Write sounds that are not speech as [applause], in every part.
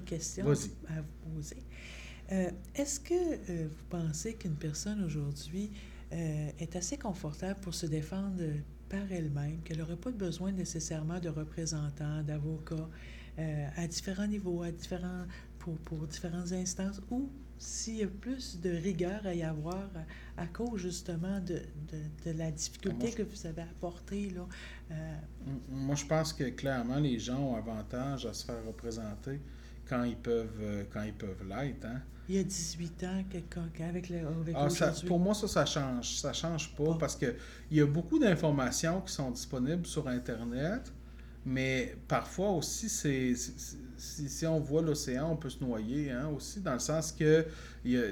questions à vous poser. Euh, est-ce que euh, vous pensez qu'une personne aujourd'hui euh, est assez confortable pour se défendre par elle-même, qu'elle n'aurait pas besoin nécessairement de représentants, d'avocats à différents niveaux, à différents, pour, pour différentes instances, ou s'il y a plus de rigueur à y avoir à, cause justement de, de, de la difficulté que vous avez apportée? Là, Moi, je pense que clairement, les gens ont avantage à se faire représenter quand ils peuvent, quand ils peuvent l'être. Hein? il y a 18 ans avec, le, avec ah, Pour moi, ça, ça change. Ça change pas parce qu'il y a beaucoup d'informations qui sont disponibles sur Internet, mais parfois aussi, c'est si, on voit l'océan, on peut se noyer hein, aussi, dans le sens que y a,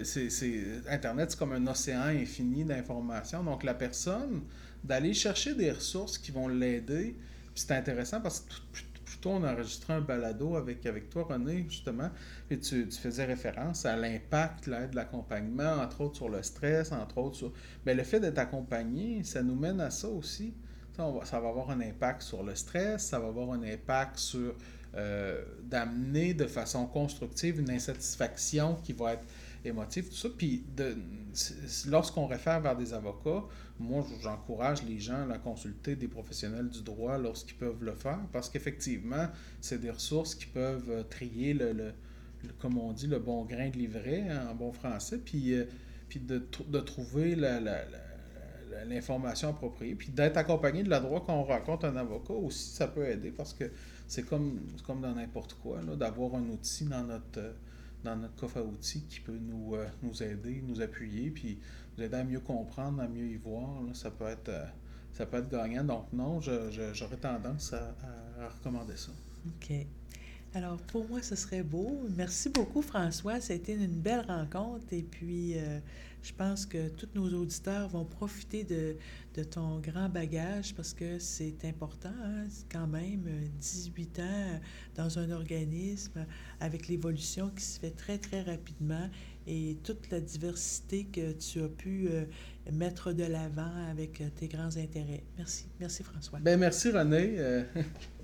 Internet, c'est comme un océan infini d'informations. Donc, la personne, d'aller chercher des ressources qui vont l'aider, c'est intéressant parce que plutôt on a enregistré un balado avec, avec toi, René, justement, et tu, faisais référence à l'impact de l'accompagnement, entre autres sur le stress, entre autres sur... Mais le fait d'être accompagné, ça nous mène à ça aussi. Ça va, avoir un impact sur le stress, ça va avoir un impact sur euh, d'amener de façon constructive une insatisfaction qui va être émotive, tout ça. Puis lorsqu'on réfère vers des avocats, moi, j'encourage les gens à consulter des professionnels du droit lorsqu'ils peuvent le faire, parce qu'effectivement, c'est des ressources qui peuvent euh, trier le, comme on dit, le bon grain de livret hein, en bon français, puis, euh, puis de, de trouver l'information appropriée, puis d'être accompagné de la droit quand on rencontre un avocat aussi, ça peut aider parce que c'est comme, comme dans n'importe quoi, d'avoir un outil dans notre, dans notre coffre à outils qui peut nous, euh, nous aider, nous appuyer, puis nous aider à mieux comprendre, à mieux y voir. ça, peut être, euh, ça peut être gagnant. Donc non, j'aurais tendance à, à, recommander ça. OK. Alors, pour moi, ce serait beau. Merci beaucoup, François. Été une belle rencontre. Et puis, euh, je pense que tous nos auditeurs vont profiter de, de ton grand bagage parce que c'est important, hein, quand même, 18 ans dans un organisme avec l'évolution qui se fait très, très rapidement et toute la diversité que tu as pu euh, mettre de l'avant avec tes grands intérêts. Merci. Merci, François. Bien, merci, René. Euh, [laughs]